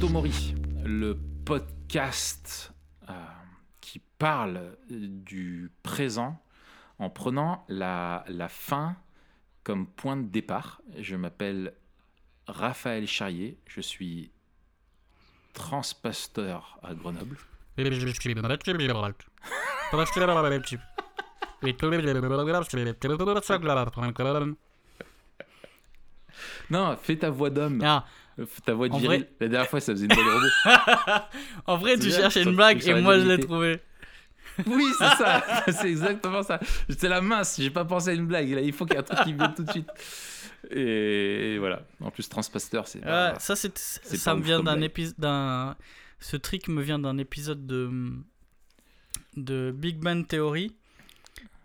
Memento Mori, le podcast euh, qui parle du présent en prenant la, la fin comme point de départ. Je m'appelle Raphaël Charrier, je suis transpasteur à Grenoble. Non, fais ta voix d'homme. Ah, Ta voix de viril. vrai- La dernière fois, ça faisait une de robot. en vrai, tu cherchais une blague et moi je l'ai trouvée. Oui, c'est ça. c'est exactement ça. J'étais la mince, j'ai pas pensé à une blague. Là, il faut qu'il y ait un truc qui vienne tout de suite. Et, voilà. En plus, transpasteur, c'est. Ouais, ça, c'est, ça me vient d'un blague. épisode. Ce trick me vient d'un épisode de, de Big Bang Theory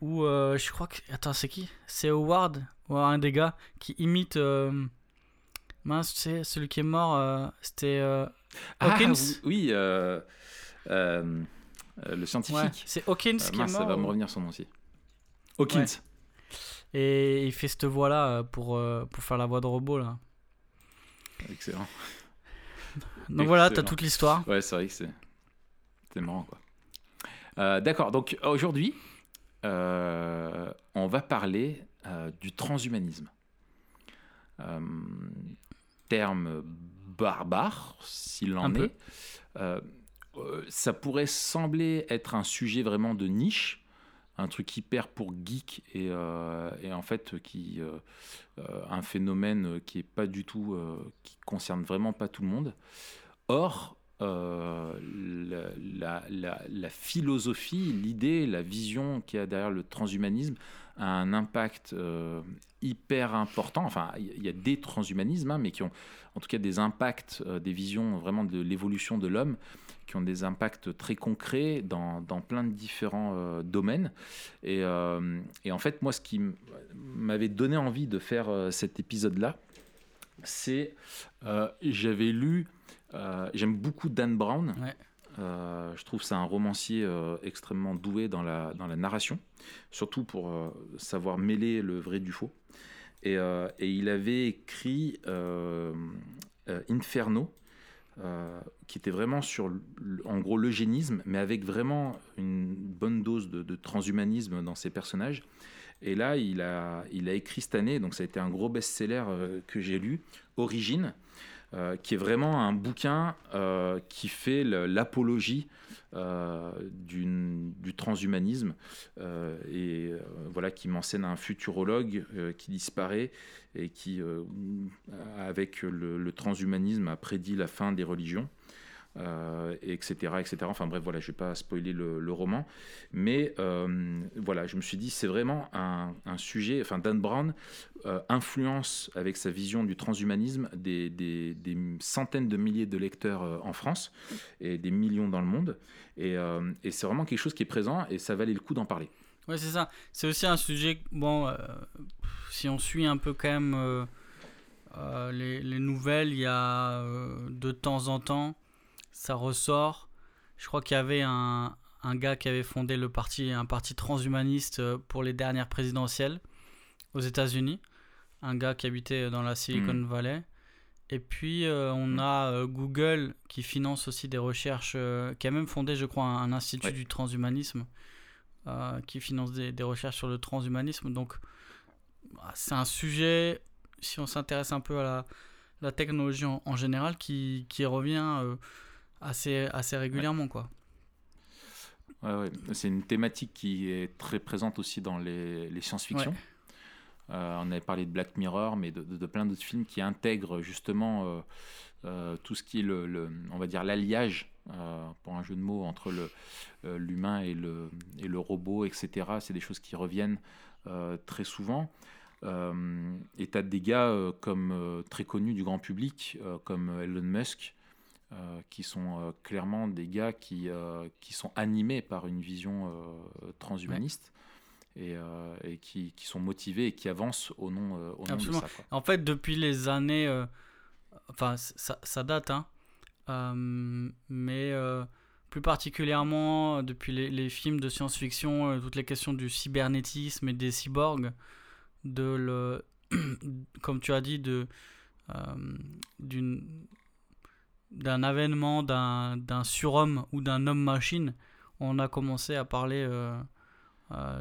où euh, je crois que. Attends, c'est qui? C'est Howard, ou un des gars, qui imite. euh, Mince, tu sais, celui qui est mort, euh, c'était euh, Ah, Hawkins oui, oui, euh, euh, le ouais, scientifique. c'est Hawkins qui mince, est ça mort. va me revenir son nom aussi. Hawkins. Ouais. Et il fait cette voix-là euh, pour, pour faire la voix de robot, là. Excellent. Donc voilà, t'as Excellent. toute l'histoire. Ouais, c'est vrai que c'est c'est marrant quoi. D'accord, donc aujourd'hui, on va parler du transhumanisme. Euh, terme barbare, s'il en Un est. Euh, euh, ça pourrait sembler être un sujet vraiment de niche, un truc hyper pour geek et, euh, et en fait qui euh, un phénomène qui est pas du tout, qui concerne vraiment pas tout le monde. Or, la, la- la- la philosophie, l'idée, la vision qu'il y a derrière le transhumanisme a un impact euh, hyper important. Enfin, il y- a des transhumanismes, hein, mais qui ont en tout cas des impacts, euh, des visions vraiment de l'évolution de l'homme, qui ont des impacts très concrets dans, plein de différents euh, domaines. Et, en fait, moi, ce qui m'avait donné envie de faire cet épisode-là, c'est j'avais lu, j'aime beaucoup Dan Brown. Euh, je trouve c'est un romancier euh, extrêmement doué dans la, dans la narration, surtout pour euh, savoir mêler le vrai du faux. Et, il avait écrit Inferno, qui était vraiment sur, en gros, l'eugénisme, mais avec vraiment une bonne dose de, transhumanisme dans ses personnages. Et là, il a, il a écrit cette année, donc ça a été un gros best-seller que j'ai lu, Origine, euh, qui est vraiment un bouquin euh, qui fait l'apologie euh, du transhumanisme et voilà qui m'enseigne un futurologue qui disparaît et qui, avec le transhumanisme, a prédit la fin des religions. Euh, et etc., etc. Enfin bref, voilà, je vais pas spoiler le, roman, mais euh, voilà, je me suis dit c'est vraiment un, sujet. Enfin, Dan Brown euh, influence avec sa vision du transhumanisme des, centaines de milliers de lecteurs euh, en France et des millions dans le monde, et, euh, c'est vraiment quelque chose qui est présent et ça valait le coup d'en parler. Ouais, c'est ça. C'est aussi un sujet. Bon, euh, si on suit un peu quand même euh, euh, les, les nouvelles, il y a euh, de temps en temps, ça ressort. Je crois qu'il y avait un, un gars qui avait fondé le parti, un parti transhumaniste euh, pour les dernières présidentielles aux États-Unis. Un gars qui habitait dans la Silicon Mhm. Valley. Et puis, euh, on Mhm. a euh, Google qui finance aussi des recherches, euh, qui a même fondé, je crois, un, un institut Ouais. du transhumanisme euh, qui finance des, des recherches sur le transhumanisme. Donc, bah, c'est un sujet, si on s'intéresse un peu à la, la technologie en, en général, qui, qui revient euh, assez, assez régulièrement. Quoi. Ouais, ouais. C'est une thématique qui est très présente aussi dans les, les science-fiction. Euh, on avait parlé de Black Mirror, mais de, de- de plein d'autres films qui intègrent justement euh, euh, tout ce qui est le, le- on va dire l'alliage, pour un jeu de mots, entre l'humain et le, et le robot, etc. C'est des choses qui reviennent très souvent. Et tu as des gars comme très connus du grand public, comme Elon Musk, euh, qui sont euh, clairement des gars qui, euh, qui sont animés par une vision transhumaniste et, et qui, qui sont motivés et qui avancent au nom, au nom de Absolument. ça. quoi. En fait, depuis les années. enfin, ça, ça date, hein. Mais plus particulièrement depuis les, les films de science-fiction, toutes les questions du cybernétisme et des cyborgs, de le, comme tu as dit, de d'une d'un avènement d'un surhomme ou d'un homme-machine, on a commencé à parler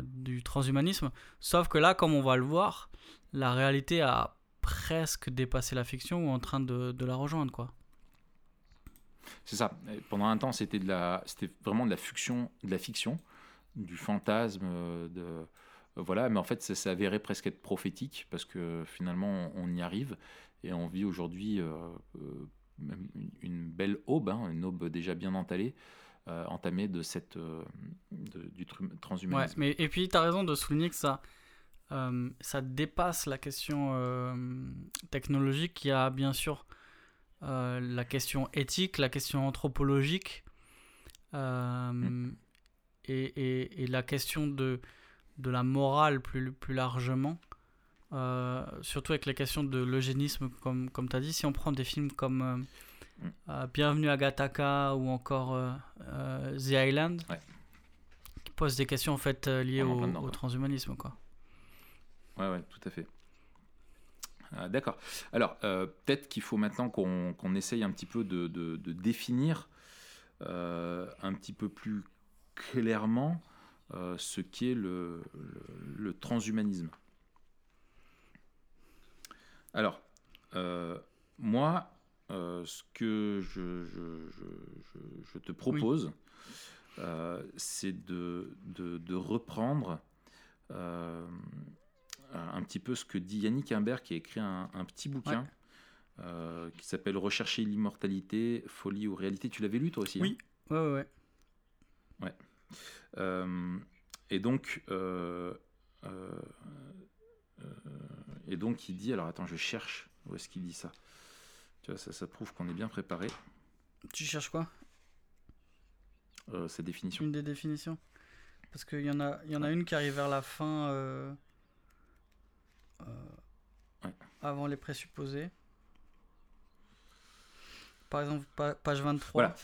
du transhumanisme. Sauf que là, comme on va le voir, la réalité a presque dépassé la fiction ou en train de, la rejoindre, quoi. C'est ça. pendant un temps, c'était vraiment de la fiction, de la fiction, du fantasme, de voilà. Mais en fait, ça s'est avéré presque être prophétique parce que finalement, on, y arrive et on vit aujourd'hui euh, euh, une belle aube, hein, une aube déjà bien entalée. Euh, entamée de cette du transhumanisme. Ouais, mais et puis tu as raison de souligner que ça ça dépasse la question technologique. Il y a bien sûr euh, la question éthique, la question anthropologique euh, mm. et, la question de, de la morale plus, plus largement. Euh, surtout avec les questions de l'eugénisme, comme, comme tu as dit. Si on prend des films comme mm. Bienvenue à Gataka ou encore The Island, qui posent des questions en fait liées au, au, transhumanisme. Quoi. Ouais, ouais, tout à fait. Ah, d'accord. Alors, euh, peut-être qu'il faut maintenant qu'on essaye un petit peu de, définir euh, un petit peu plus clairement euh, ce qu'est le, transhumanisme. Alors, moi, ce que je, te propose, c'est de, reprendre un petit peu ce que dit Yannick Imbert, qui a écrit un, petit bouquin euh, qui s'appelle Rechercher l'immortalité, folie ou réalité. Tu l'avais lu toi aussi Oui, hein ouais, ouais. ouais. Euh, et donc, euh, et donc il dit, alors attends, je cherche où est-ce qu'il dit ça. Tu vois, ça, ça prouve qu'on est bien préparé. Tu cherches quoi? Sa définition. Une des définitions. Parce qu'il y en a, il y en a une qui arrive vers la fin. Euh, avant les présupposés. Par exemple, page 23. Voilà.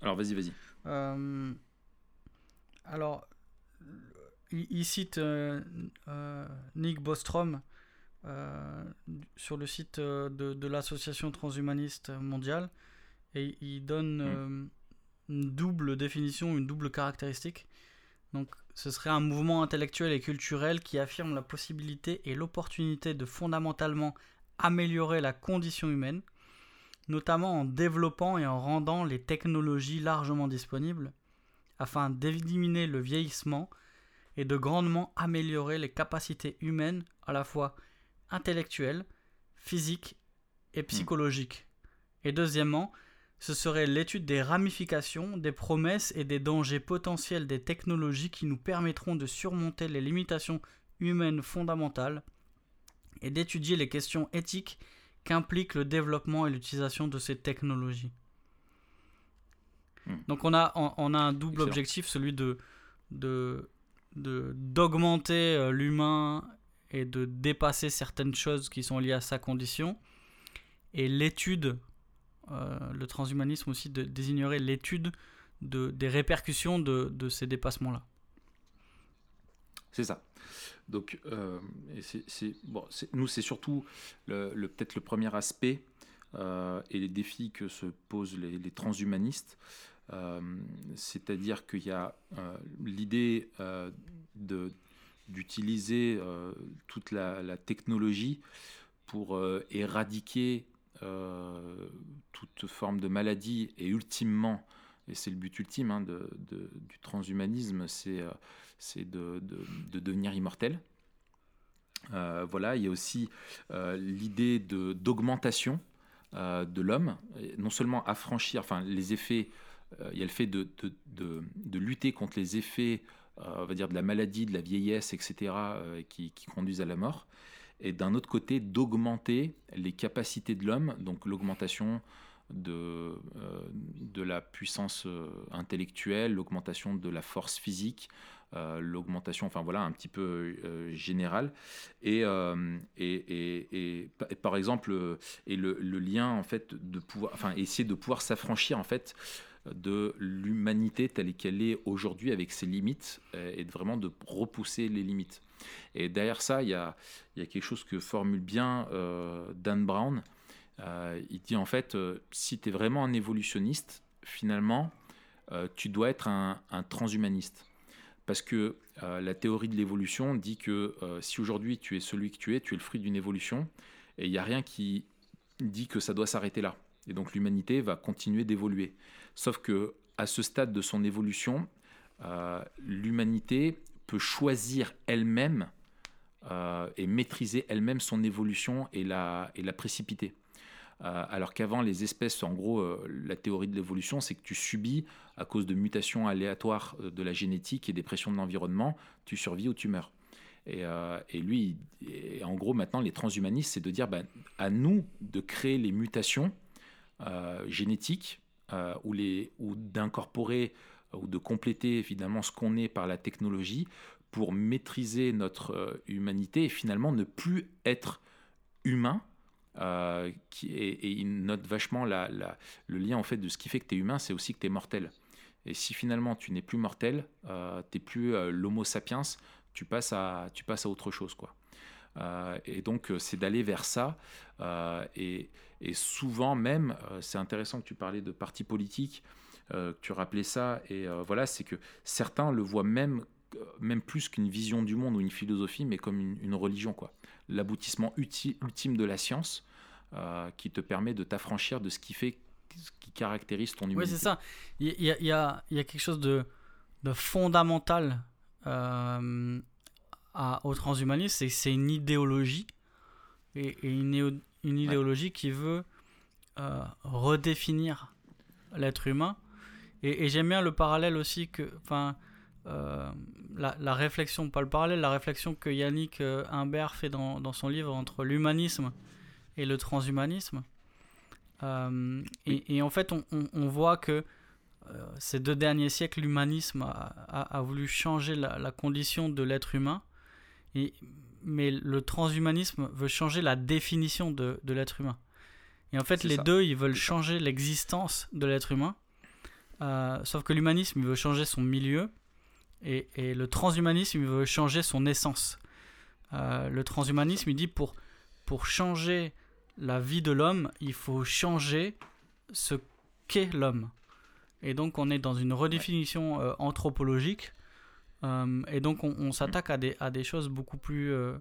Alors, vas-y, vas-y. Euh, alors, il, cite euh, Nick Bostrom sur le site de, l'association transhumaniste mondiale et il donne mm. une double définition, une double caractéristique. Donc, ce serait un mouvement intellectuel et culturel qui affirme la possibilité et l'opportunité de fondamentalement améliorer la condition humaine, notamment en développant et en rendant les technologies largement disponibles, afin d'éliminer le vieillissement et de grandement améliorer les capacités humaines à la fois intellectuelles, physiques et psychologiques. Et deuxièmement, ce serait l'étude des ramifications, des promesses et des dangers potentiels des technologies qui nous permettront de surmonter les limitations humaines fondamentales et d'étudier les questions éthiques qu'impliquent le développement et l'utilisation de ces technologies. Hmm. Donc on a, on, a un double objectif, celui de, de, d'augmenter euh, l'humain et de dépasser certaines choses qui sont liées à sa condition, et l'étude euh, le transhumanisme aussi de, désignerait l'étude de, des répercussions de, de ces dépassements-là. C'est ça. Donc, euh, c'est, bon, nous, c'est surtout le, peut-être le premier aspect et les défis que se posent les, transhumanistes. C'est-à-dire qu'il y a l'idée de, d'utiliser toute la, technologie pour éradiquer euh, toute forme de maladie et ultimement, et c'est le but ultime hein, du transhumanisme, c'est euh, de, de, devenir immortel. Euh, voilà, il y a aussi l'idée d'augmentation de l'homme, non seulement affranchir, enfin les effets, il y a le fait de, de, lutter contre les effets, on va dire de la maladie, de la vieillesse, etc., qui, qui, conduisent à la mort, et d'un autre côté d'augmenter les capacités de l'homme, donc l'augmentation de, euh, de la puissance euh, intellectuelle, l'augmentation de la force physique, euh, l'augmentation, enfin voilà, un petit peu générale. Et, et, et, par exemple, et le, le, lien, en fait, de pouvoir, enfin, essayer de pouvoir s'affranchir, en fait, de l'humanité telle qu'elle est aujourd'hui avec ses limites et vraiment de repousser les limites. Et derrière ça, il y a, quelque chose que formule bien euh, Dan Brown, Euh, il dit en fait, euh, si tu es vraiment un évolutionniste, finalement, euh, tu dois être un, un transhumaniste. Parce que la théorie de l'évolution dit que si aujourd'hui tu es celui que tu es, tu es le fruit d'une évolution, et il n'y a rien qui dit que ça doit s'arrêter là. Et donc l'humanité va continuer d'évoluer. Sauf que à ce stade de son évolution, l'humanité peut choisir elle-même et maîtriser elle-même son évolution et la, précipiter. Euh, alors qu'avant, les espèces, en gros, euh, la théorie de l'évolution, c'est que tu subis, à cause de mutations aléatoires euh, de la génétique et des pressions de l'environnement, tu survis ou tu meurs. Et, lui, en gros, maintenant, les transhumanistes, c'est de dire ben, à nous de créer les mutations génétiques ou, ou d'incorporer ou de compléter évidemment ce qu'on est par la technologie pour maîtriser notre humanité et finalement ne plus être humain, euh, et, il note vachement le lien en fait de ce qui fait que tu es humain, c'est aussi que tu es mortel. Et si finalement tu n'es plus mortel, euh, tu n'es plus euh, l'homo sapiens, tu passes, à, tu passes à autre chose. quoi. et donc c'est d'aller vers ça. Et, et, souvent même, c'est intéressant que tu parlais de parti politique, que tu rappelais ça, et voilà, c'est que certains le voient même même plus qu'une vision du monde ou une philosophie, mais comme une, une religion, quoi. L'aboutissement ultime de la science, euh, qui te permet de t'affranchir de ce qui fait ce qui caractérise ton humanité. Oui, c'est ça. Il y, a, y, a, y a, quelque chose de, de fondamental euh, à, au transhumanisme, c'est que c'est une idéologie, et, une, une, idéologie qui veut euh, redéfinir l'être humain. Et, et j'aime bien le parallèle aussi que, enfin, la, la, réflexion, pas le parallèle, la réflexion que Yannick Humbert fait dans, dans son livre entre l'humanisme et le transhumanisme. Euh, et, en fait, on, on, voit que euh, ces deux derniers siècles, l'humanisme a, a, voulu changer la, la condition de l'être humain, et, mais le transhumanisme veut changer la définition de, de l'être humain. Et en fait, les deux, ils veulent changer l'existence de l'être humain, euh, sauf que l'humanisme, il veut changer son milieu, et, et, le transhumanisme, il veut changer son essence. le transhumanisme, il dit pour, pour changer la vie de l'homme, il faut changer ce qu'est l'homme. Et donc on est dans une redéfinition euh, anthropologique. Euh, et donc on, s'attaque à des, choses beaucoup plus euh,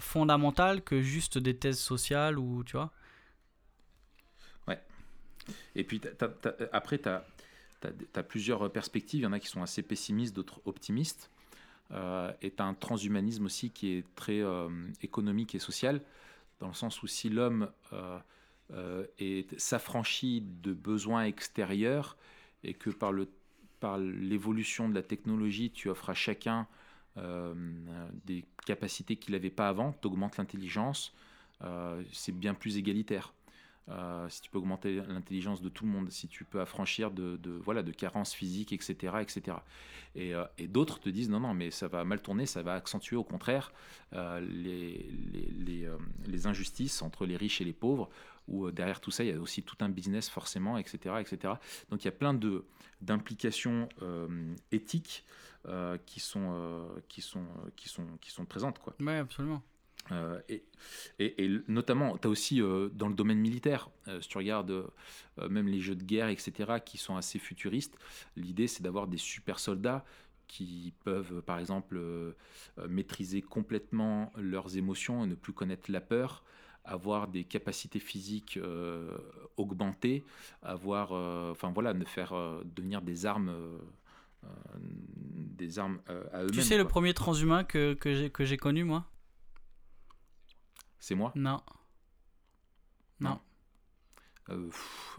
fondamentales que juste des thèses sociales ou tu vois. Ouais. Et puis après, tu as, plusieurs perspectives. Il y en a qui sont assez pessimistes, d'autres optimistes. et tu as un transhumanisme aussi qui est très économique et social dans le sens où si l'homme euh, euh, s'affranchit de besoins extérieurs et que par, le, par l'évolution de la technologie, tu offres à chacun euh, des capacités qu'il n'avait pas avant, tu augmentes l'intelligence, c'est bien plus égalitaire. Euh, si tu peux augmenter l'intelligence de tout le monde, si tu peux affranchir de, voilà, de carences physiques, etc. etc. Euh, et, d'autres te disent non, non, mais ça va mal tourner, ça va accentuer au contraire euh, les, injustices entre les riches et les pauvres, où derrière tout ça, il y a aussi tout un business forcément, etc. etc. Donc il y a plein d'implications éthiques qui, sont, qui, sont, qui, sont, qui sont présentes. Quoi. Oui, absolument. Euh, et, et, notamment, tu as aussi euh, dans le domaine militaire, euh, si tu regardes même les jeux de guerre, etc., qui sont assez futuristes, l'idée c'est d'avoir des super soldats qui peuvent, par exemple, maîtriser complètement leurs émotions et ne plus connaître la peur, avoir des capacités physiques augmentées, avoir, enfin voilà, ne faire devenir des armes. des armes à eux-mêmes. Tu sais, le premier transhumain que, que j'ai connu, moi? C'est moi? Non. Non. Euh,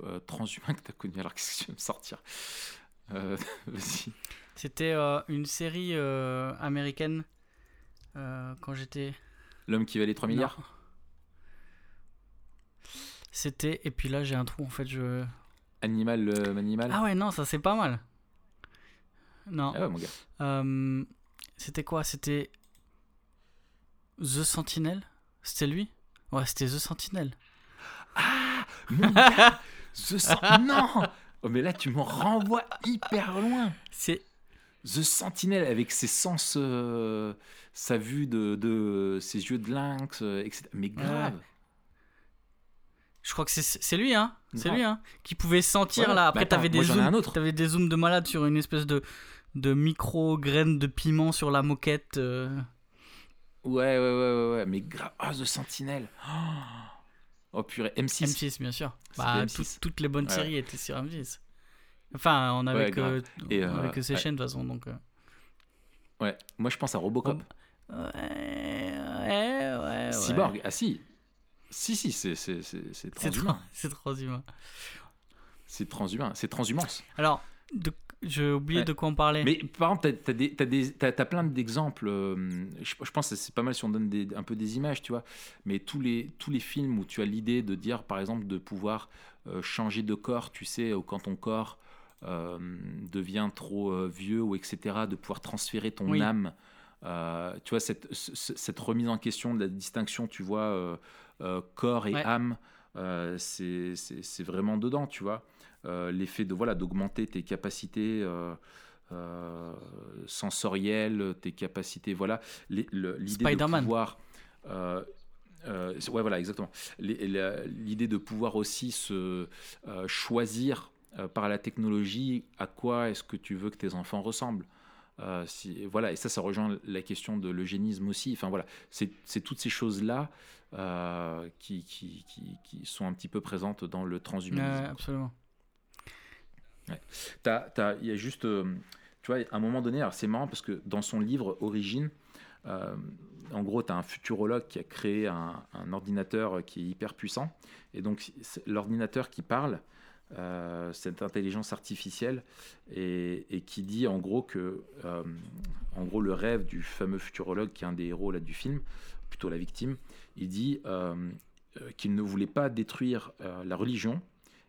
euh, transhumain que t'as connu, alors qu'est-ce que tu vas me sortir? Euh, Vas-y. C'était une série américaine quand j'étais. L'homme qui valait 3 milliards? C'était. Et puis là, j'ai un trou en fait. je... Animal, animal Ah ouais, non, ça c'est pas mal. Non. Ah ouais, mon gars. c'était quoi? C'était. The Sentinel? C'était lui? Ouais, c'était The Sentinel. Ah Mon gars The Sentinel Non oh, Mais là, tu me renvoies hyper loin C'est. The Sentinel avec ses sens, euh, sa vue de, de, ses yeux de lynx, euh, etc. Mais grave. Je crois que c'est lui, hein. C'est lui, hein. Qui pouvait sentir là. Après, bah t'avais des, zooms, avais des zooms de malade sur une espèce de, de micro graines de piment sur la moquette. euh. Ouais, ouais, ouais, ouais, ouais. Mais grave. Ah, The Sentinel. Oh, purée. M6. M6, bien sûr. Bah, M6. tout- toutes les bonnes Ouais. séries étaient sur M6. Enfin, on avait Ouais, que, grave. Et, on avait euh, que ces chaînes de toute façon. Donc, euh. Ouais. Moi, je pense à Robocop. Rob- Ouais, ouais, ouais. ouais. Cyborg. Ah, si. Si, si, c'est c'est- c'est- C'est transhumain. c'est transhumain. C'est transhumain. C'est transhumance. Alors, j'ai oublié Ouais. de quoi on parlait. Mais par exemple, t'as as, t'as plein d'exemples. euh, je, je pense que c'est pas mal si on donne des- un peu des images, tu vois. Mais tous les, tous les films où tu as l'idée de dire, par exemple, de pouvoir euh, changer de corps, tu sais, ou quand ton corps euh, devient trop euh, vieux, ou etc., de pouvoir transférer ton Oui. âme. euh, tu vois, cette, ce- ce- cette remise en question de la distinction, tu vois, euh, euh, corps et Ouais. âme, euh, c'est vraiment dedans, tu vois. Euh, L'effet de voilà d'augmenter tes capacités euh, euh, sensorielles, tes capacités, voilà. L'idée de pouvoir. euh, euh, ouais, voilà, exactement. L'idée de pouvoir aussi se euh, choisir euh, par la technologie à quoi est-ce que tu veux que tes enfants ressemblent. Euh, si, voilà, et ça, ça rejoint la question de l'eugénisme aussi. Enfin voilà, c'est toutes ces choses-là euh, qui, qui, qui, qui sont un petit peu présentes dans le transhumanisme. Absolument. Il y a juste, euh, tu vois, à un moment donné, c'est marrant parce que dans son livre Origine, euh, en gros, tu as un futurologue qui a créé un, un ordinateur qui est hyper puissant. Et donc, l'ordinateur qui parle, euh, cette intelligence artificielle, et, qui dit en gros que, euh, en gros, le rêve du fameux futurologue qui est un des héros là, du film, plutôt la victime, il dit euh, qu'il ne voulait pas détruire la religion,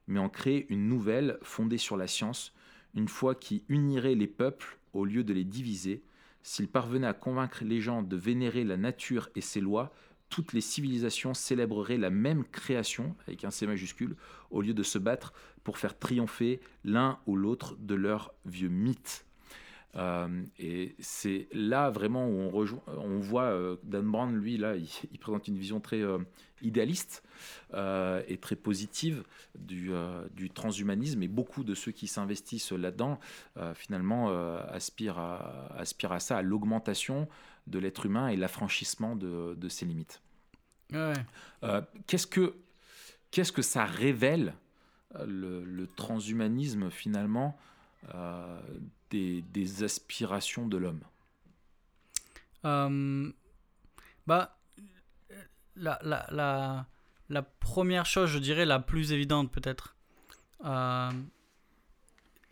mais en créer une nouvelle fondée sur la science, une foi qui unirait les peuples au lieu de les diviser. S'il parvenait à convaincre les gens de vénérer la nature et ses lois, toutes les civilisations célébreraient la même création, avec un C majuscule, au lieu de se battre pour faire triompher l'un ou l'autre de leurs vieux mythes. Euh, et c'est là vraiment où on, voit euh, Dan Brown, lui, là, il, présente une vision très euh, idéaliste euh, et très positive du, transhumanisme. Et beaucoup de ceux qui s'investissent là-dedans, finalement, aspirent à ça, à l'augmentation de l'être humain et l'affranchissement de, de ses limites. Ouais. Euh, qu'est-ce que qu'est-ce que ça révèle euh, le, le transhumanisme finalement euh, des, des aspirations de l'homme? Euh, bah, la, la, la, la première chose, je dirais, la plus évidente peut-être,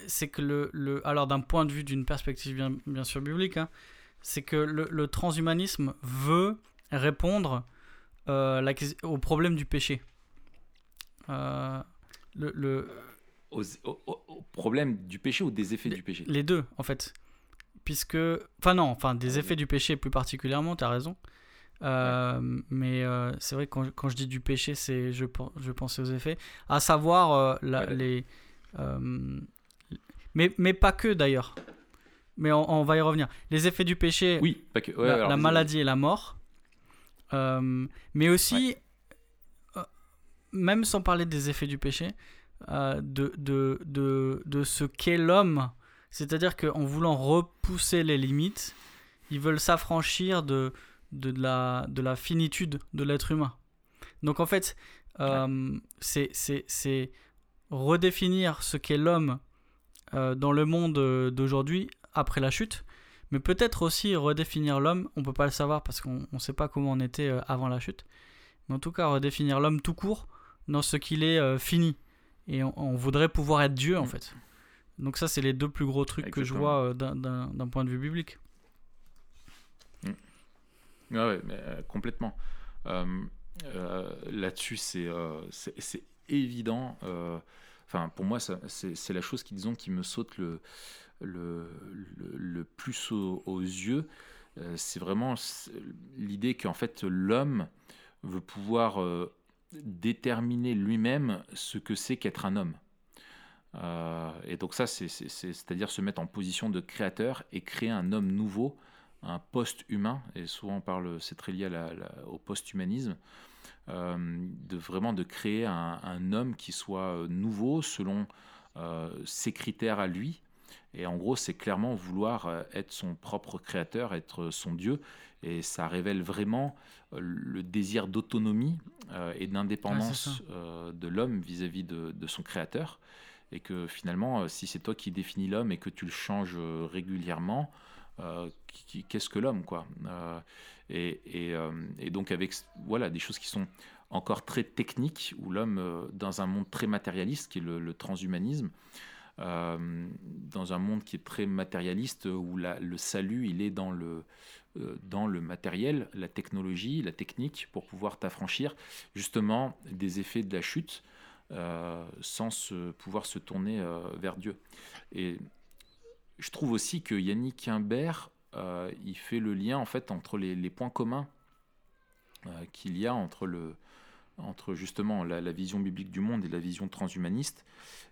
c'est que le, le. Alors, d'un point de vue d'une perspective bien, bien sûr biblique, hein, c'est que le, le transhumanisme veut répondre euh, la, au problème du péché. Euh, le, au, au- au problème du péché ou des effets du péché? les deux, en fait. Puisque. Enfin, non, enfin, des Ah, effets du péché plus particulièrement, tu as raison. Euh, Mais c'est vrai que quand, quand je dis du péché, c'est je, je pensais aux effets. À savoir la- Ouais. les. mais, mais pas que d'ailleurs. Mais on, on va y revenir. Les effets du péché, Oui, pas que. ouais, la, alors, la désolé. maladie et la mort. Euh, mais aussi, euh, même sans parler des effets du péché, euh, de, de, de, de ce qu'est l'homme. C'est-à-dire qu'en voulant repousser les limites, ils veulent s'affranchir de, de, la, de la finitude de l'être humain. Donc en fait, euh, c'est- c'est c'est redéfinir ce qu'est l'homme euh, dans le monde d'aujourd'hui après la chute, mais peut-être aussi redéfinir l'homme, on peut pas le savoir parce qu'on ne sait pas comment on était euh, avant la chute, mais en tout cas redéfinir l'homme tout court dans ce qu'il est euh, fini. Et on, on voudrait pouvoir être Dieu en Mm. fait. Donc ça c'est les deux plus gros trucs que je vois euh, d'un- point de vue biblique. Ouais, ouais, mais, euh, complètement. Là-dessus, c'est évident. Enfin, pour moi, c'est la chose qui, disons, qui me saute le, le, plus au- aux yeux. Euh, c'est vraiment l'idée qu'en fait, l'homme veut pouvoir euh, déterminer lui-même ce que c'est qu'être un homme. Euh, et donc ça, c'est- c'est- c'est- c'est-à-dire se mettre en position de créateur et créer un homme nouveau un post-humain, et souvent on parle, c'est très lié au post-humanisme, de vraiment de créer un, homme qui soit nouveau selon ses critères à lui. Et en gros, c'est clairement vouloir être son propre créateur, être son Dieu. Et ça révèle vraiment le désir d'autonomie et d'indépendance de l'homme vis-à-vis de, de, son créateur et que finalement, euh, si c'est toi qui définis l'homme et que tu le changes euh, régulièrement, euh, qu'est-ce que l'homme quoi et, et, donc avec voilà des choses qui sont encore très techniques où l'homme dans un monde très matérialiste qui est le, transhumanisme dans un monde qui est très matérialiste où le salut il est dans le dans le matériel, la technologie, la technique pour pouvoir t'affranchir justement des effets de la chute euh, sans pouvoir se tourner euh, vers Dieu. Et je trouve aussi que Yannick Imbert, euh, il fait le lien en fait entre les, points communs qu'il y a entre le, entre justement la, vision biblique du monde et la vision transhumaniste.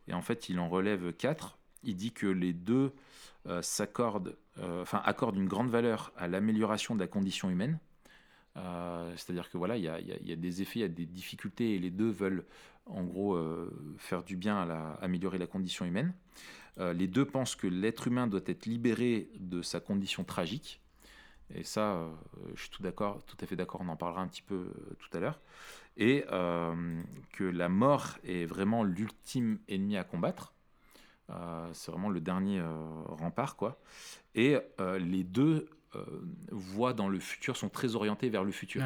Et en fait, il en relève quatre. Il dit que les deux s'accordent, enfin, accordent une grande valeur à l'amélioration de la condition humaine. C'est-à-dire que voilà, il y, a, des effets, il y a des difficultés, et les deux veulent en gros euh, faire du bien, à améliorer la condition humaine. Euh, les deux pensent que l'être humain doit être libéré de sa condition tragique. Et ça, euh, je suis tout tout à fait d'accord. On en parlera un petit peu tout à l'heure. Et que la mort est vraiment l'ultime ennemi à combattre. c'est vraiment le dernier rempart, quoi. Et les deux voient dans le futur, sont très orientés vers le futur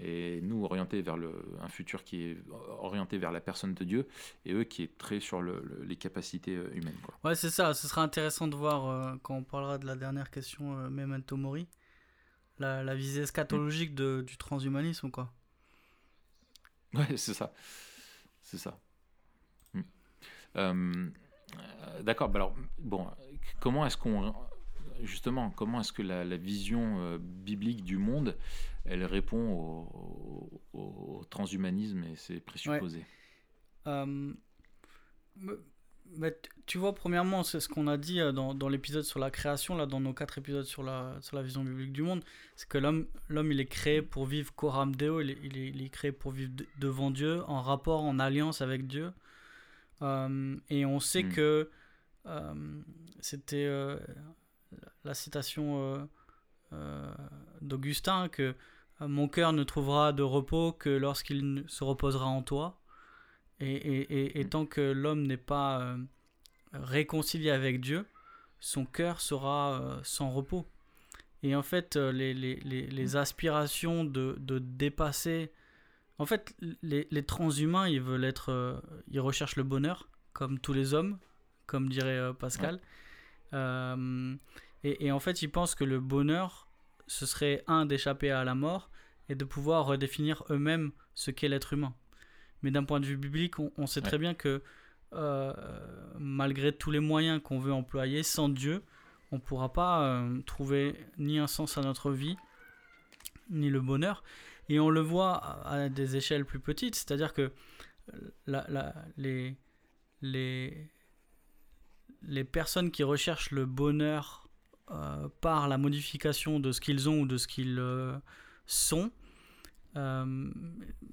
et nous orientés vers le, un futur qui est orienté vers la personne de Dieu, et eux qui est très sur le, les capacités euh, humaines. Quoi. Ouais, c'est ça. Ce sera intéressant de voir euh, quand on parlera de la dernière question, euh, Memento Mori, la, la visée eschatologique de, du transhumanisme, quoi. Ouais, c'est ça. C'est ça. Hmm. D'accord. Bah alors, bon, comment est-ce qu'on justement, comment est-ce que la, vision biblique du monde elle répond au, transhumanisme et ses présupposés? Euh, tu vois, premièrement, c'est ce qu'on a dit euh, dans, dans l'épisode sur la création, là, dans nos quatre épisodes sur la, sur la vision biblique du monde, c'est que l'homme, l'homme, il est créé pour vivre coram deo, il est, il est, créé pour vivre devant Dieu, en rapport, en alliance avec Dieu. Euh, et on sait hmm. que c'était la citation d'Augustin que mon cœur ne trouvera de repos que lorsqu'il se reposera en toi. Et, et, tant que l'homme n'est pas euh, réconcilié avec Dieu, son cœur sera euh, sans repos. Et en fait, euh, les, les, les, aspirations de, de, dépasser... En fait, les, transhumains, ils veulent être... ils recherchent le bonheur, comme tous les hommes, comme dirait Pascal. et, et en fait, ils pensent que le bonheur, ce serait un d'échapper à la mort et de pouvoir redéfinir eux-mêmes ce qu'est l'être humain. Mais d'un point de vue biblique, on, sait très bien que euh, malgré tous les moyens qu'on veut employer, sans Dieu, on ne pourra pas euh, trouver ni un sens à notre vie, ni le bonheur. Et on le voit à, des échelles plus petites, c'est-à-dire que la, la, les, les, les personnes qui recherchent le bonheur euh, par la modification de ce qu'ils ont ou de ce qu'ils sont, euh,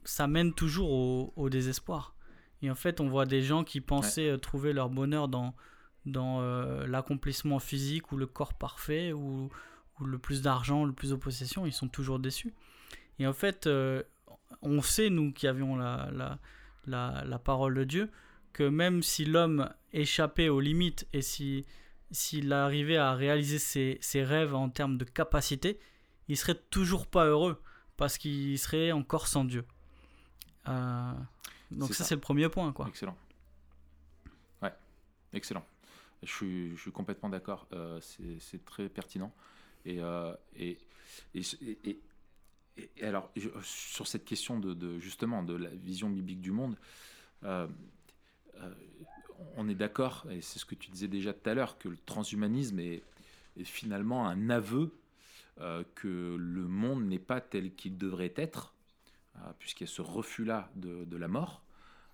ça mène toujours au, désespoir. Et en fait, on voit des gens qui pensaient euh, trouver leur bonheur dans, dans euh, l'accomplissement physique ou le corps parfait ou, ou le plus d'argent, le plus de possessions, ils sont toujours déçus. Et en fait, on sait, nous qui avions la, la, la, la parole de Dieu, que même si l'homme échappait aux limites et si s'il arrivait à réaliser ses, ses, rêves en termes de capacité, il serait toujours pas heureux parce qu'il serait encore sans Dieu. Euh, donc ça, c'est le premier point. Quoi. Excellent. Ouais, excellent. Je suis, je suis complètement d'accord. Euh, c'est très pertinent. Et, euh, et, et, et, alors, sur cette question de, de, justement de la vision biblique du monde, on est d'accord, et c'est ce que tu disais déjà tout à l'heure, que le transhumanisme est, est finalement un aveu euh, que le monde n'est pas tel qu'il devrait être, euh, puisqu'il y a ce refus-là de, la mort,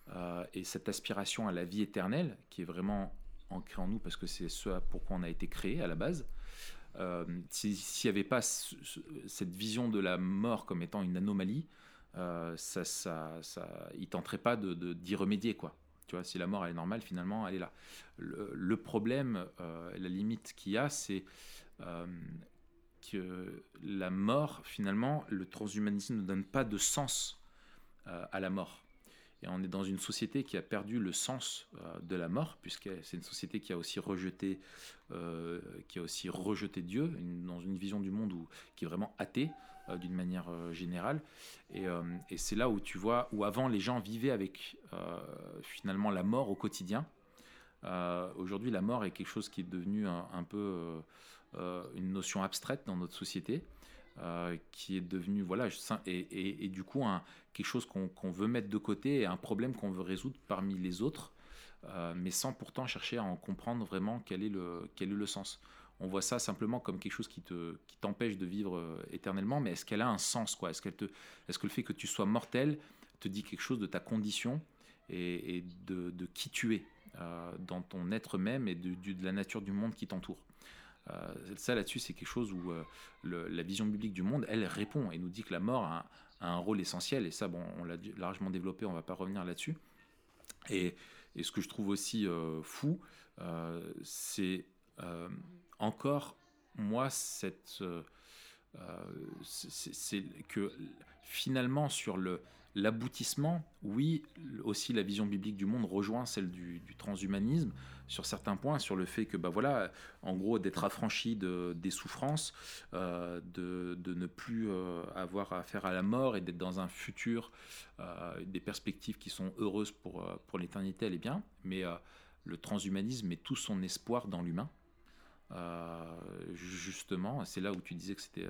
euh, et cette aspiration à la vie éternelle, qui est vraiment ancrée en nous, parce que c'est ce pour quoi on a été créé à la base, s'il n'y avait pas cette vision de la mort comme étant une anomalie, ça, ça, ça, il tenterait pas d'y remédier, quoi. Tu vois, si la mort elle est normale, finalement, elle est là. Le, problème, la limite qu'il y a, c'est que la mort, finalement, le transhumanisme ne donne pas de sens à la mort. Et on est dans une société qui a perdu le sens euh, de la mort, puisque c'est une société qui a aussi rejeté, euh, qui a aussi rejeté Dieu, dans une vision du monde qui est vraiment athée euh, d'une manière générale. Et, c'est là où tu vois, où avant les gens vivaient avec finalement la mort au quotidien. Aujourd'hui, la mort est quelque chose qui est devenu un peu une notion abstraite dans notre société. Euh, qui est devenu voilà et, et, du coup un, quelque chose qu'on veut mettre de côté et un problème qu'on veut résoudre parmi les autres euh, mais sans pourtant chercher à en comprendre vraiment quel est le, quel est le sens on voit ça simplement comme quelque chose qui te qui t'empêche de vivre euh, éternellement mais est-ce qu'elle a un sens quoi? Est-ce qu'elle te est-ce que le fait que tu sois mortel te dit quelque chose de ta condition et, de, de, qui tu es dans ton être même et de, de la nature du monde qui t'entoure? euh, ça là-dessus, c'est quelque chose où euh, la vision biblique du monde, elle répond et nous dit que la mort a, un rôle essentiel. Et ça, bon, on l'a largement développé, on va pas revenir là-dessus. Et, ce que je trouve aussi euh, fou, c'est encore moi que finalement sur le L'aboutissement, oui, aussi la vision biblique du monde rejoint celle du, transhumanisme sur certains points, sur le fait que, bah voilà, en gros, d'être affranchi de, des souffrances, euh, de, de, ne plus euh, avoir affaire à la mort et d'être dans un futur, euh, des perspectives qui sont heureuses pour, pour l'éternité, elle est bien, mais le transhumanisme met tout son espoir dans l'humain. Justement, c'est là où tu disais que c'était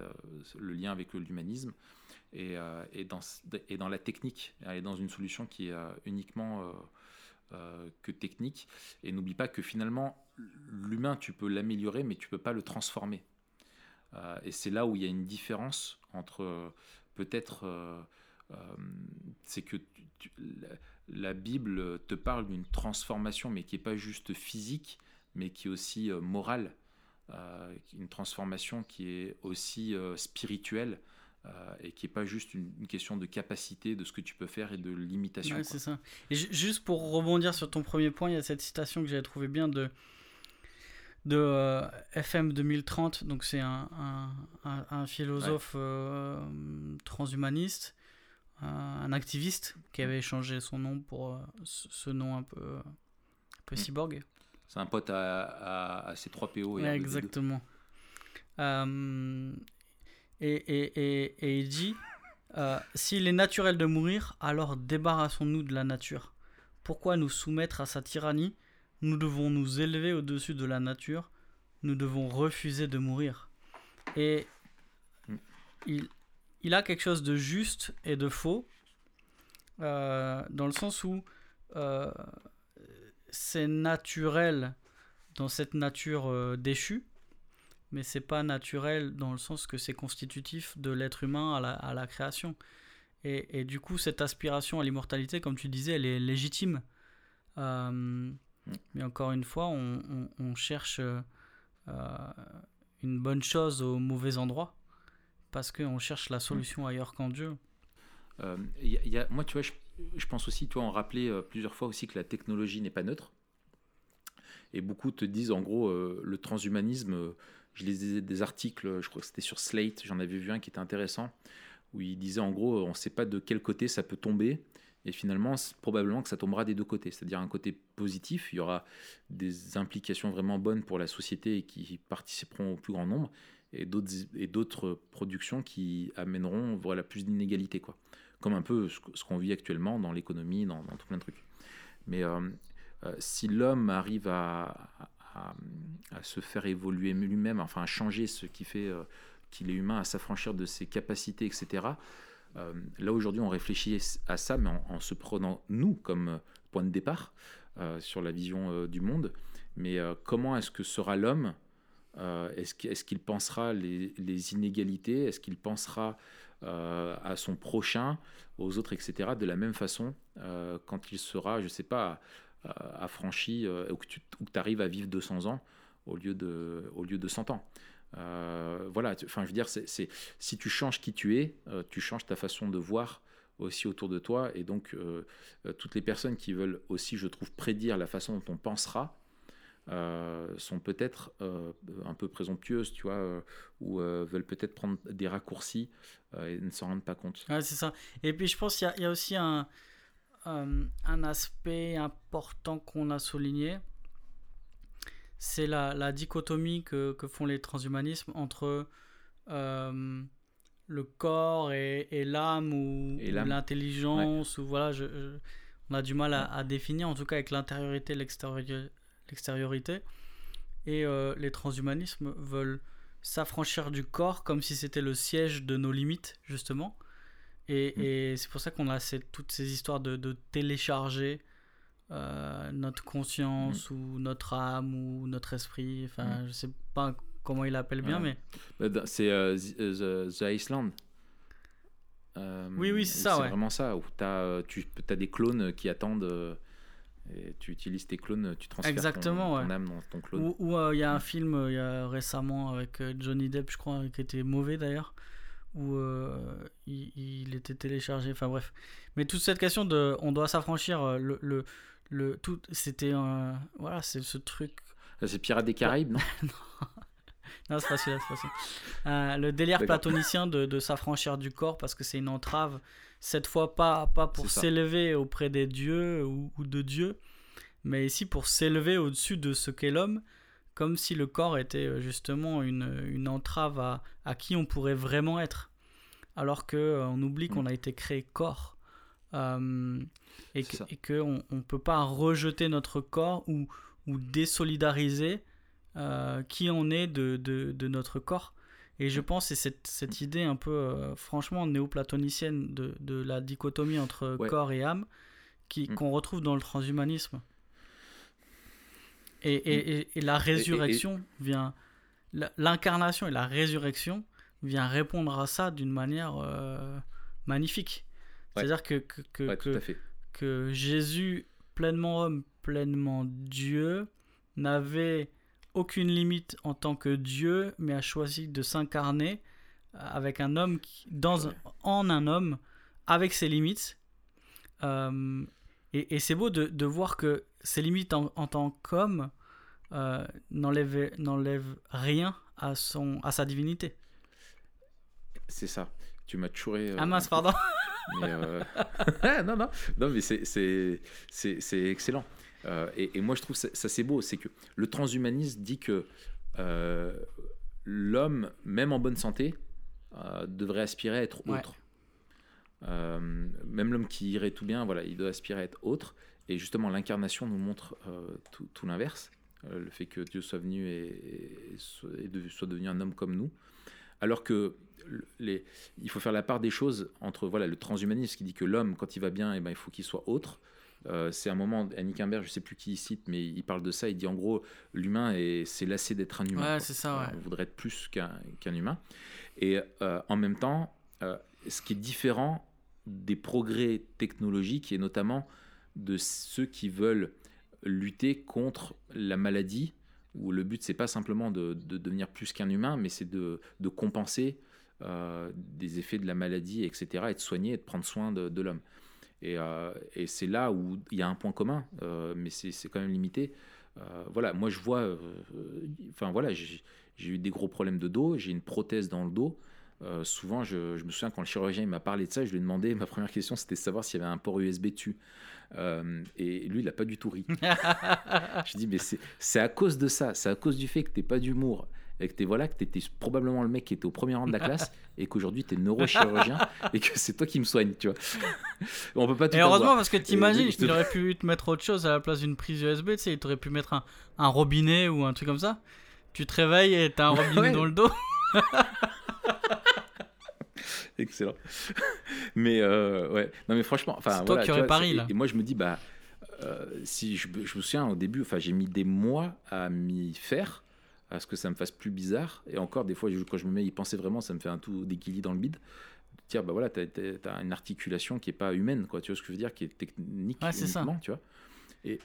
le lien avec l'humanisme et, euh, et, dans, et dans la technique, est dans une solution qui est euh, uniquement euh, que technique. Et n'oublie pas que finalement, l'humain, tu peux l'améliorer, mais tu peux pas le transformer. et c'est là où il y a une différence entre peut-être, c'est que la, Bible te parle d'une transformation, mais qui n'est pas juste physique, mais qui est aussi morale, une transformation qui est aussi spirituelle. Euh, et qui n'est pas juste une, question de capacité, de ce que tu peux faire et de limitation. c'est ça. Et juste pour rebondir sur ton premier point, il y a cette citation que j'avais trouvé bien de, de euh, FM 2030. Donc, c'est un, un, un, philosophe euh, transhumaniste, un activiste qui avait changé son nom pour ce nom un peu, un peu mm. cyborg. C'est un pote à, à, ces 3 PO. Et exactement. Et, et, et, il dit euh, S'il est naturel de mourir, alors débarrassons-nous de la nature. Pourquoi nous soumettre à sa tyrannie? Nous devons nous élever au-dessus de la nature. Nous devons refuser de mourir. Et il, il a quelque chose de juste et de faux, euh, dans le sens où euh, c'est naturel dans cette nature déchue mais c'est pas naturel dans le sens que c'est constitutif de l'être humain à la, à la création. Et, et, du coup, cette aspiration à l'immortalité, comme tu disais, elle est légitime. Euh, mais encore une fois, on, on, cherche euh, une bonne chose au mauvais endroit parce qu'on cherche la solution ailleurs qu'en Dieu. Euh, y a, moi, tu vois, je, je, pense aussi, toi, on rappelait euh, plusieurs fois aussi que la technologie n'est pas neutre. Et beaucoup te disent, en gros, le transhumanisme je lisais des articles, je crois que c'était sur Slate, j'en avais vu un qui était intéressant, où il disait en gros, on ne sait pas de quel côté ça peut tomber, et finalement, probablement que ça tombera des deux côtés, c'est-à-dire un côté positif, il y aura des implications vraiment bonnes pour la société et qui participeront au plus grand nombre, et d'autres, et d'autres productions qui amèneront voilà, plus d'inégalités, quoi. Comme un peu ce, qu'on vit actuellement dans l'économie, dans, tout plein de trucs. Mais euh, euh, si l'homme arrive à, se faire évoluer lui-même, enfin à changer ce qui fait euh, qu'il est humain, à s'affranchir de ses capacités, etc. Là aujourd'hui, on réfléchit à ça, mais en, se prenant nous comme point de départ sur la vision du monde. Mais comment est-ce que sera l'homme? Est-ce qu'il pensera les inégalités? Est-ce qu'il pensera à son prochain, aux autres, etc. De la même façon, quand il sera, je sais pas, euh, affranchi, euh, ou que tu arrives à vivre 200 ans au lieu de, au lieu de 100 ans. voilà, enfin, je veux dire, si tu changes qui tu es, tu changes ta façon de voir aussi autour de toi. Et donc, toutes les personnes qui veulent aussi, je trouve, prédire la façon dont on pensera, euh, sont peut-être euh, un peu présomptueuses, tu vois, euh, ou veulent peut-être prendre des raccourcis et ne s'en rendent pas compte. c'est ça. Et puis je pense qu'il y, y, a aussi un, un aspect important qu'on a souligné, c'est la, la, dichotomie que, que, font les transhumanismes entre le corps et, et l'âme ou, l'intelligence, ou voilà, je, on a du mal à, à, définir, en tout cas avec l'intériorité et l'extériorité l'extériorité. Et euh, les transhumanismes veulent s'affranchir du corps comme si c'était le siège de nos limites, justement. Et, mm. et c'est pour ça qu'on a toutes ces histoires de, de télécharger euh, notre conscience mm. ou notre âme ou notre esprit. Enfin, mm. je sais pas comment il l'appelle bien, mais. Bah, c'est euh, the, Iceland. oui, oui, c'est ça. C'est vraiment ça. Où as, tu as des clones qui attendent et tu utilises tes clones, tu transfères Exactement, ton, âme dans ton clone. Ou euh, il y a un film euh, y a récemment avec euh, Johnny Depp, je crois, qui était mauvais d'ailleurs, où il, était téléchargé. Enfin bref. Mais toute cette question de on doit s'affranchir, le, le, le, tout, c'était un. Voilà, c'est ce truc. C'est Pirates des Caraïbes, non? Non, c'est facile, c'est facile. le délire platonicien de, de s'affranchir du corps parce que c'est une entrave cette fois pas, pas pour s'élever auprès des dieux ou, de Dieu, mais ici pour s'élever au-dessus de ce qu'est l'homme, comme si le corps était euh, justement une, une entrave à, à, qui on pourrait vraiment être. Alors qu'on euh, on oublie qu'on mm. a été créé corps. Euh, et qu'on ne peut pas rejeter notre corps ou, ou désolidariser qui on est de, de, de, notre corps. Et je pense que c'est cette, cette, idée un peu, euh, franchement, néoplatonicienne de, de, la dichotomie entre corps et âme mm. qu'on retrouve dans le transhumanisme. Et, et, mm. et, la résurrection vient. L'incarnation et la résurrection vient répondre à ça d'une manière euh, magnifique. C'est-à-dire que, que, que, que Jésus, pleinement homme, pleinement Dieu, n'avait aucune limite en tant que Dieu, mais a choisi de s'incarner euh, avec un homme qui, dans, en un homme avec ses limites. Euh, et, c'est beau de, de, voir que ses limites en, tant qu'homme euh, n'enlèvent rien à, son, à sa divinité. C'est ça. Tu m'as chouré. ah mince, pardon. non, non, non, mais c'est excellent. Euh, et, moi, je trouve ça, ça c'est beau, c'est que le transhumanisme dit que euh, l'homme, même en bonne santé, euh, devrait aspirer à être autre. même l'homme qui irait tout bien, voilà, il doit aspirer à être autre. Et justement, l'incarnation nous montre tout, tout l'inverse. le fait que Dieu soit venu et, soit devenu un homme comme nous. Alors que les, il faut faire la part des choses entre voilà, le transhumanisme qui dit que l'homme, quand il va bien, eh ben, il faut qu'il soit autre. Euh, c'est un moment, Annick Imbert, je sais plus qui il cite, mais il parle de ça. Il dit en gros, l'humain c'est lassé d'être un humain. c'est ça. On voudrait être plus qu'un humain. Et euh, en même temps, euh, ce qui est différent des progrès technologiques et notamment de ceux qui veulent lutter contre la maladie, où le but c'est pas simplement de, devenir plus qu'un humain, mais c'est de, compenser des effets de la maladie, etc., et de soigner et de prendre soin de l'homme. Euh, et, c'est là où il y a un point commun, euh, mais c'est quand même limité. Euh, voilà, moi je vois, enfin voilà, j'ai eu des gros problèmes de dos, j'ai une prothèse dans le dos. souvent, je, me souviens quand le chirurgien m'a parlé de ça, je lui ai demandé, ma première question c'était de savoir s'il y avait un port USB dessus. Et lui, il n'a pas du tout ri. je dis, mais c'est à cause de ça, c'est à cause du fait que tu n'es pas d'humour et que tu voilà, que étais probablement le mec qui était au premier rang de la classe et qu'aujourd'hui tu es neurochirurgien et que c'est toi qui me soigne, tu vois. On peut pas tout Et heureusement parce que t'imagines, il aurait pu te mettre autre chose à la place d'une prise USB, tu sais, il t'aurait pu mettre un, un, robinet ou un truc comme ça. Tu te réveilles et t'as un robinet dans le dos. Excellent. Mais euh, ouais, non mais franchement, enfin voilà, toi qui aurais pari là. Et moi je me dis bah euh, si je, je, me souviens au début, enfin j'ai mis des mois à m'y faire à ce que ça me fasse plus bizarre. Et encore, des fois, quand je me mets y penser vraiment, ça me fait un tout d'équilibre dans le bide. Dire, bah voilà, tu as, une articulation qui est pas humaine, quoi. Tu vois ce que je veux dire, qui est technique ouais, uniquement, ça. tu vois. Et,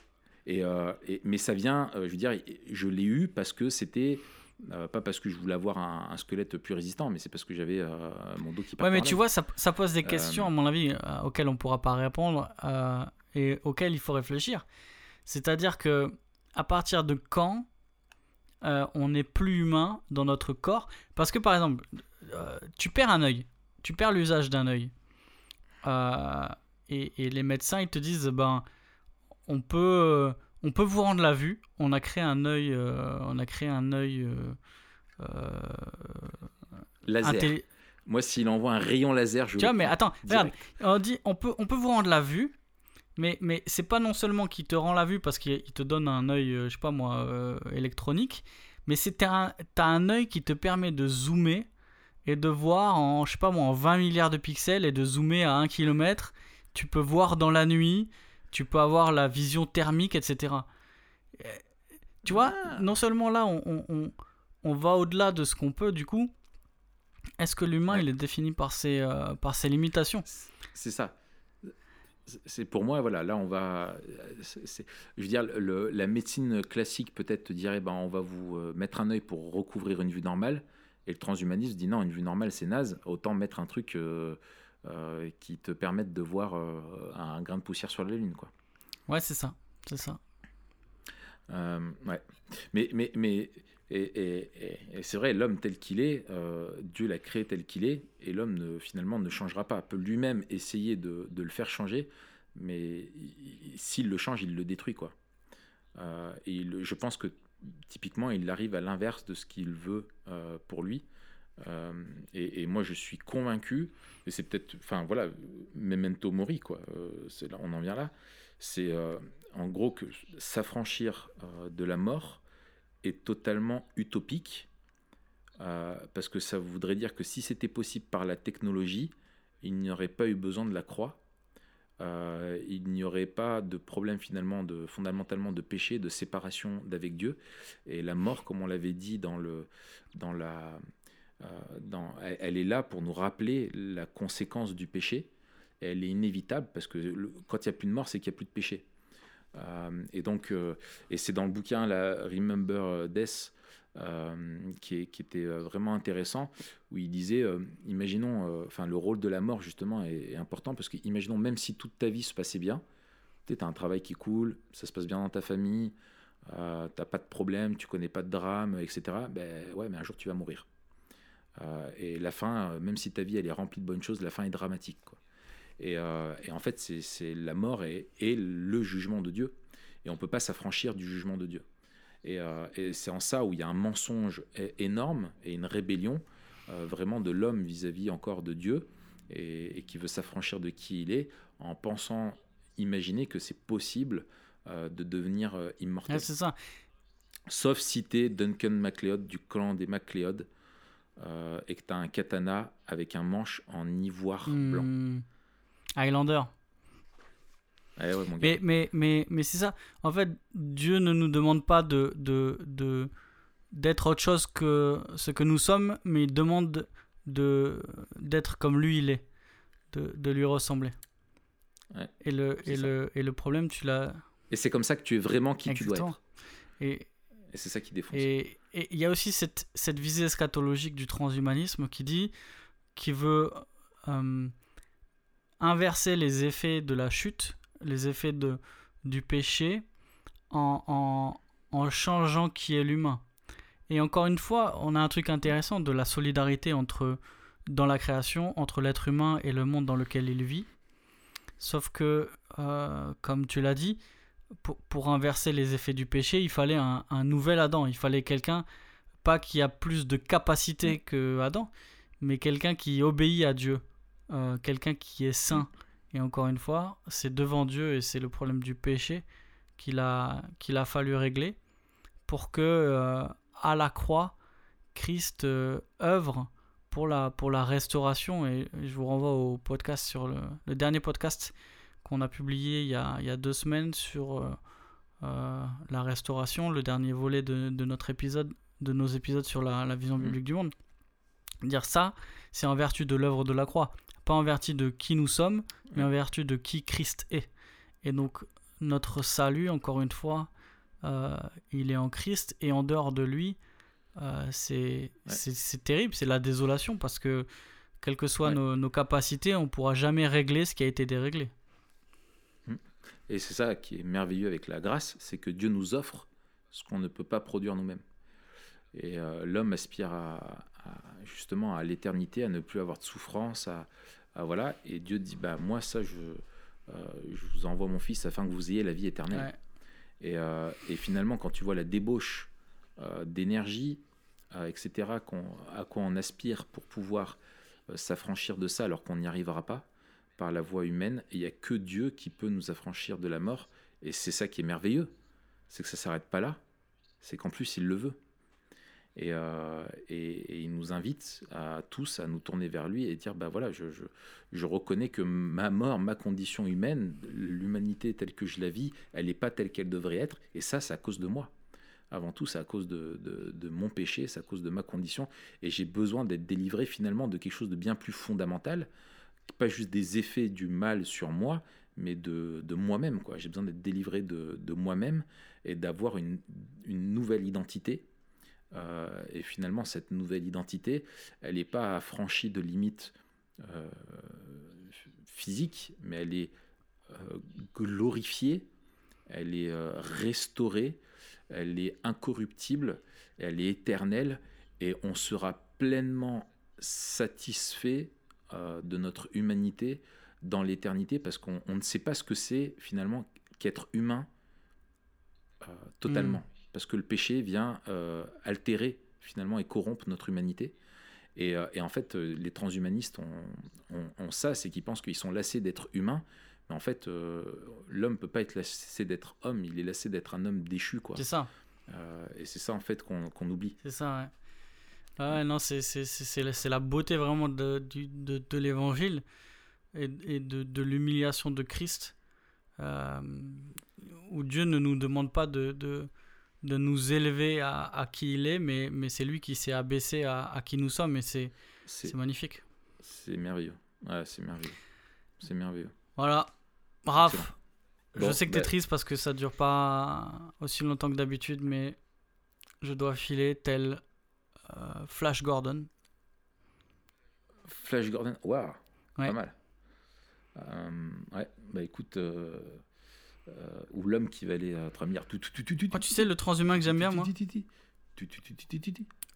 et, euh, et, mais ça vient, je veux dire, je l'ai eu parce que c'était Euh, pas parce que je voulais avoir un, squelette plus résistant, mais c'est parce que j'avais mon dos qui Ouais, mais tu vois, ça, ça, pose des questions, à mon avis, auxquelles on pourra pas répondre et auxquelles il faut réfléchir. C'est-à-dire que à partir de quand on n'est plus humain dans notre corps? Parce que par exemple, tu perds un œil, tu perds l'usage d'un œil. Et, et, les médecins, ils te disent, ben, on peut on peut vous rendre la vue. On a créé un œil. Euh, on a créé un œil. Euh, euh, laser. Moi, s'il envoie un rayon laser, je. Tu vois, mais attends, regarde. On dit, on peut, on peut vous rendre la vue. Mais, mais c'est pas non seulement qu'il te rend la vue parce qu'il te donne un œil, je sais pas moi, électronique, mais c'est un, t'as un œil qui te permet de zoomer et de voir en, je sais pas moi, en 20 milliards de pixels et de zoomer à 1 km. Tu peux voir dans la nuit tu peux avoir la vision thermique, etc. Tu vois, ah. non seulement là, on, on, va au-delà de ce qu'on peut, du coup, est-ce que l'humain, il est défini par ses, euh, par ses limitations? C'est ça. C'est pour moi, voilà, là on va. je veux dire, le, la médecine classique peut-être te dirait, ben, on va vous euh, mettre un œil pour recouvrir une vue normale. Et le transhumanisme dit non, une vue normale c'est naze, autant mettre un truc euh, qui te permettent de voir euh, un grain de poussière sur la Lune. Quoi. Ouais, c'est ça. C'est ça. Euh, ouais. Mais, mais, mais et, et, c'est vrai, l'homme tel qu'il est, Dieu l'a créé tel qu'il est, et l'homme ne, finalement ne changera pas. Peut lui-même essayer de, de, le faire changer, mais s'il le change, il le détruit. Quoi. et je pense que typiquement, il arrive à l'inverse de ce qu'il veut pour lui. Euh, et, moi, je suis convaincu, et c'est peut-être, enfin voilà, memento mori, quoi. Euh, là, on en vient là. C'est euh, en gros que s'affranchir de la mort est totalement utopique, parce que ça voudrait dire que si c'était possible par la technologie, il n'y aurait pas eu besoin de la croix. il n'y aurait pas de problème finalement de fondamentalement de péché, de séparation d'avec Dieu. Et la mort, comme on l'avait dit dans, le, dans la, euh, dans, elle, est là pour nous rappeler la conséquence du péché. Elle est inévitable parce que quand il n'y a plus de mort, c'est qu'il n'y a plus de péché. Euh, et donc, euh, et c'est dans le bouquin la Remember Death qui, était vraiment intéressant, où il disait, imaginons, enfin le rôle de la mort justement est, important parce que imaginons même si toute ta vie se passait bien, tu as un travail qui coule, ça se passe bien dans ta famille, tu n'as pas de problème, tu connais pas de drame, etc. Ben ouais, mais un jour tu vas mourir. Euh, et la fin, euh, même si ta vie elle est remplie de bonnes choses, la fin est dramatique. Quoi. Et, euh, et, en fait, c'est la mort et, le jugement de Dieu. Et on ne peut pas s'affranchir du jugement de Dieu. Et, et c'est en ça où il y a un mensonge énorme et une rébellion vraiment de l'homme vis-à-vis encore de Dieu et, qui veut s'affranchir de qui il est en pensant, imaginer que c'est possible de devenir immortel. c'est ça. Sauf citer Duncan MacLeod du clan des MacLeod, euh, et que tu as un katana avec un manche en ivoire blanc. Hmm. Highlander. Eh mais, mais, mais, mais c'est ça. En fait, Dieu ne nous demande pas de, de, de, d'être autre chose que ce que nous sommes, mais il demande de, d'être comme lui il est, de, de lui ressembler. et, le, et, le, et le problème, tu l'as. Et c'est comme ça que tu es vraiment qui tu dois être. Et, et c'est ça qui défonce. Et il y a aussi cette, visée eschatologique du transhumanisme qui dit, qui veut euh, inverser les effets de la chute, les effets de, du péché, en changeant qui est l'humain. Et encore une fois, on a un truc intéressant de la solidarité entre, dans la création entre l'être humain et le monde dans lequel il vit. Sauf que, euh, comme tu l'as dit, pour, inverser les effets du péché, il fallait un, nouvel Adam. Il fallait quelqu'un, pas qui a plus de capacité mm. que Adam, mais quelqu'un qui obéit à Dieu, euh, quelqu'un qui est saint. Et encore une fois, c'est devant Dieu et c'est le problème du péché qu'il a, qu'il a fallu régler pour que euh, à la croix, Christ euh, œuvre pour la, pour la restauration. Et je vous renvoie au podcast sur le, le dernier podcast qu'on a publié il y a, il y a, deux semaines sur euh, euh, la restauration, le dernier volet de, de, notre épisode, de nos épisodes sur la, la vision mm. biblique du monde. Dire ça, c'est en vertu de l'œuvre de la croix, pas en vertu de qui nous sommes, mais en vertu de qui Christ est. Et donc notre salut, encore une fois, euh, il est en Christ et en dehors de lui, euh, c'est terrible, c'est la désolation parce que, quelles que soient nos, nos, capacités, on ne pourra jamais régler ce qui a été déréglé. Et c'est ça qui est merveilleux avec la grâce, c'est que Dieu nous offre ce qu'on ne peut pas produire nous-mêmes. Et euh, l'homme aspire à, justement à l'éternité, à ne plus avoir de souffrance, à, voilà. Et Dieu dit bah moi ça je euh, je vous envoie mon fils afin que vous ayez la vie éternelle. Et, et, finalement quand tu vois la débauche euh, d'énergie, euh, etc., à quoi on aspire pour pouvoir euh, s'affranchir de ça alors qu'on n'y arrivera pas par la voie humaine. il n'y a que Dieu qui peut nous affranchir de la mort. Et c'est ça qui est merveilleux, c'est que ça s'arrête pas là, c'est qu'en plus il le veut. Et, et, il nous invite à tous à nous tourner vers lui et dire bah voilà, je, reconnais que ma mort, ma condition humaine, l'humanité telle que je la vis, elle n'est pas telle qu'elle devrait être, et ça, c'est à cause de moi. Avant tout, c'est à cause de, mon péché, c'est à cause de ma condition. Et j'ai besoin d'être délivré finalement de quelque chose de bien plus fondamental, pas juste des effets du mal sur moi, mais de, moi-même. J'ai besoin d'être délivré de, moi-même et d'avoir une, nouvelle identité. Euh, et finalement, cette nouvelle identité, elle n'est pas affranchie de limites euh, physiques, mais elle est euh, glorifiée, elle est restaurée elle est incorruptible, elle est éternelle, et on sera pleinement satisfait euh, de notre humanité dans l'éternité, parce qu'on ne sait pas ce que c'est finalement qu'être humain euh, totalement, mm. parce que le péché vient euh, altérer finalement et corrompre notre humanité. Et, en fait, les transhumanistes ont ça, c'est qu'ils pensent qu'ils sont lassés d'être humains, en fait, l'homme peut pas être lassé d'être homme, il est lassé d'être un homme déchu, quoi. C'est ça. Et c'est ça, en fait, qu'on oublie. C'est ça, ouais. Ouais non, c'est la, la beauté vraiment de, de, de l'évangile et, et, de, de l'humiliation de Christ, euh, où Dieu ne nous demande pas de, de, de nous élever à, à, qui il est, mais, mais c'est lui qui s'est abaissé à, à, qui nous sommes, et c'est magnifique. C'est merveilleux. Ouais, c'est merveilleux. C'est merveilleux. Voilà. Raph, je sais que t'es es bah- triste parce que ça dure pas aussi longtemps que d'habitude, mais je dois filer tel Flash Gordon. Flash Gordon, waouh, pas mal. Euh, ouais, bah écoute, euh, ou l'homme qui va aller à 3 milliards. Tu, tu sais le transhumain que j'aime bien, moi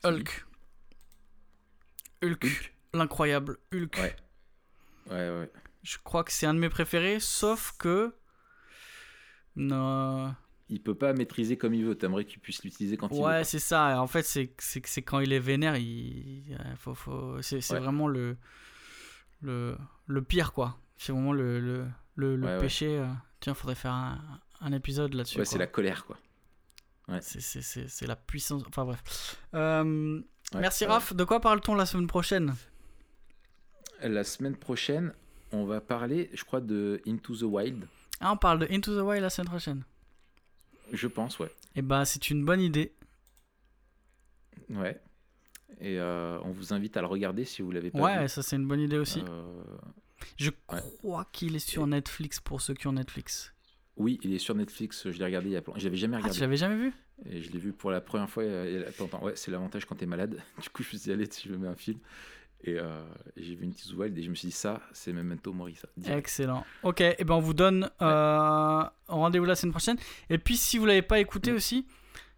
Hulk. Hulk. L'incroyable Hulk. Ouais. Ouais, ouais. Je crois que c'est un de mes préférés, sauf que. Non. Il peut pas maîtriser comme il veut. T'aimerais qu'il puisse l'utiliser quand il veut. Ouais, c'est ça. En fait, c'est c'est quand il est vénère, il faut, faut... c'est vraiment le, le le pire quoi. C'est vraiment le le, le, péché. Euh. Tiens, faudrait faire un, un épisode là-dessus. Ouais, c'est la colère quoi. Ouais. C'est la puissance. Enfin bref. Euh, merci Raph. De quoi parle-t-on la semaine prochaine? La semaine prochaine, on va parler, je crois, de Into the Wild. Ah, on parle de Into the Wild la semaine prochaine Je pense, ouais. Et eh bah, ben, c'est une bonne idée. Ouais. Et euh, on vous invite à le regarder si vous l'avez pas ouais, vu. Ouais, ça c'est une bonne idée aussi. Euh, je crois qu'il est sur Netflix pour ceux qui ont Netflix. Oui, il est sur Netflix. Je l'ai regardé il y a Je l'avais jamais ah, regardé. Ah, tu l'avais jamais vu? Et je l'ai vu pour la première fois. Ouais, c'est l'avantage quand t'es malade. Du coup, je suis allez, si je mets un film. Euh, et j'ai vu une petite Wild et je me suis dit, ça, c'est Memento Mori. Ça, Excellent. Ok, et ben on vous donne euh, rendez-vous la semaine prochaine. Et puis, si vous l'avez pas écouté aussi,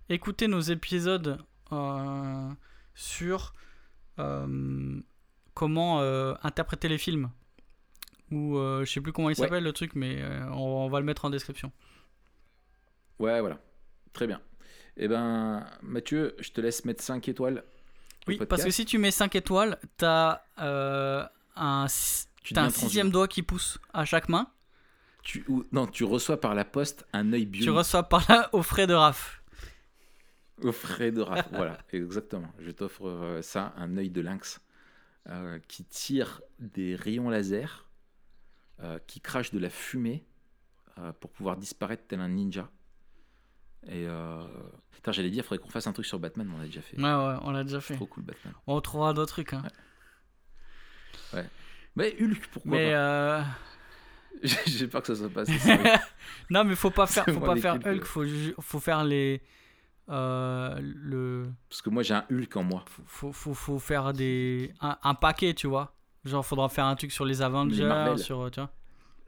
écoutez nos épisodes euh, sur comment interpréter les films. Ou je sais plus comment il s'appelle le truc, mais on, on, va le mettre en description. Ouais, voilà. Très bien. Et eh ben, Mathieu, je te laisse mettre 5 étoiles oui, parce que si tu mets 5 étoiles, tu as euh, un, un sixième doigt qui pousse à chaque main. Tu, non, tu reçois par la poste un œil bionique. Tu reçois par là au frais de Raph. Au frais de Raph, voilà, exactement. Je t'offre euh, ça, un œil de lynx euh, qui tire des rayons laser, qui crache de la fumée pour pouvoir disparaître tel un ninja. Et euh... J'allais dire, il faudrait qu'on fasse un truc sur Batman, on l'a déjà fait. Ouais, ouais, on l'a déjà fait. Trop cool, Batman. On trouvera d'autres trucs. Hein. Ouais. Mais Hulk, pourquoi pas? euh... J'ai peur que ça se passe. non, mais faut pas faire, faut pas faire Hulk, faut, faire les. Euh, le... Parce que moi j'ai un Hulk en moi. Faut, faut, faut faire des... Un, paquet, tu vois. Genre, faudra faire un truc sur les Avengers, sur. Euh, tu vois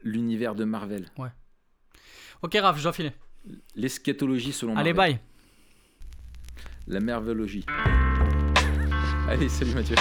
L'univers de Marvel. Ouais. Ok, Raph, je dois filer. L'eschatologie selon Allez, Marvel. bye La merveilleologie. Allez, salut Mathieu.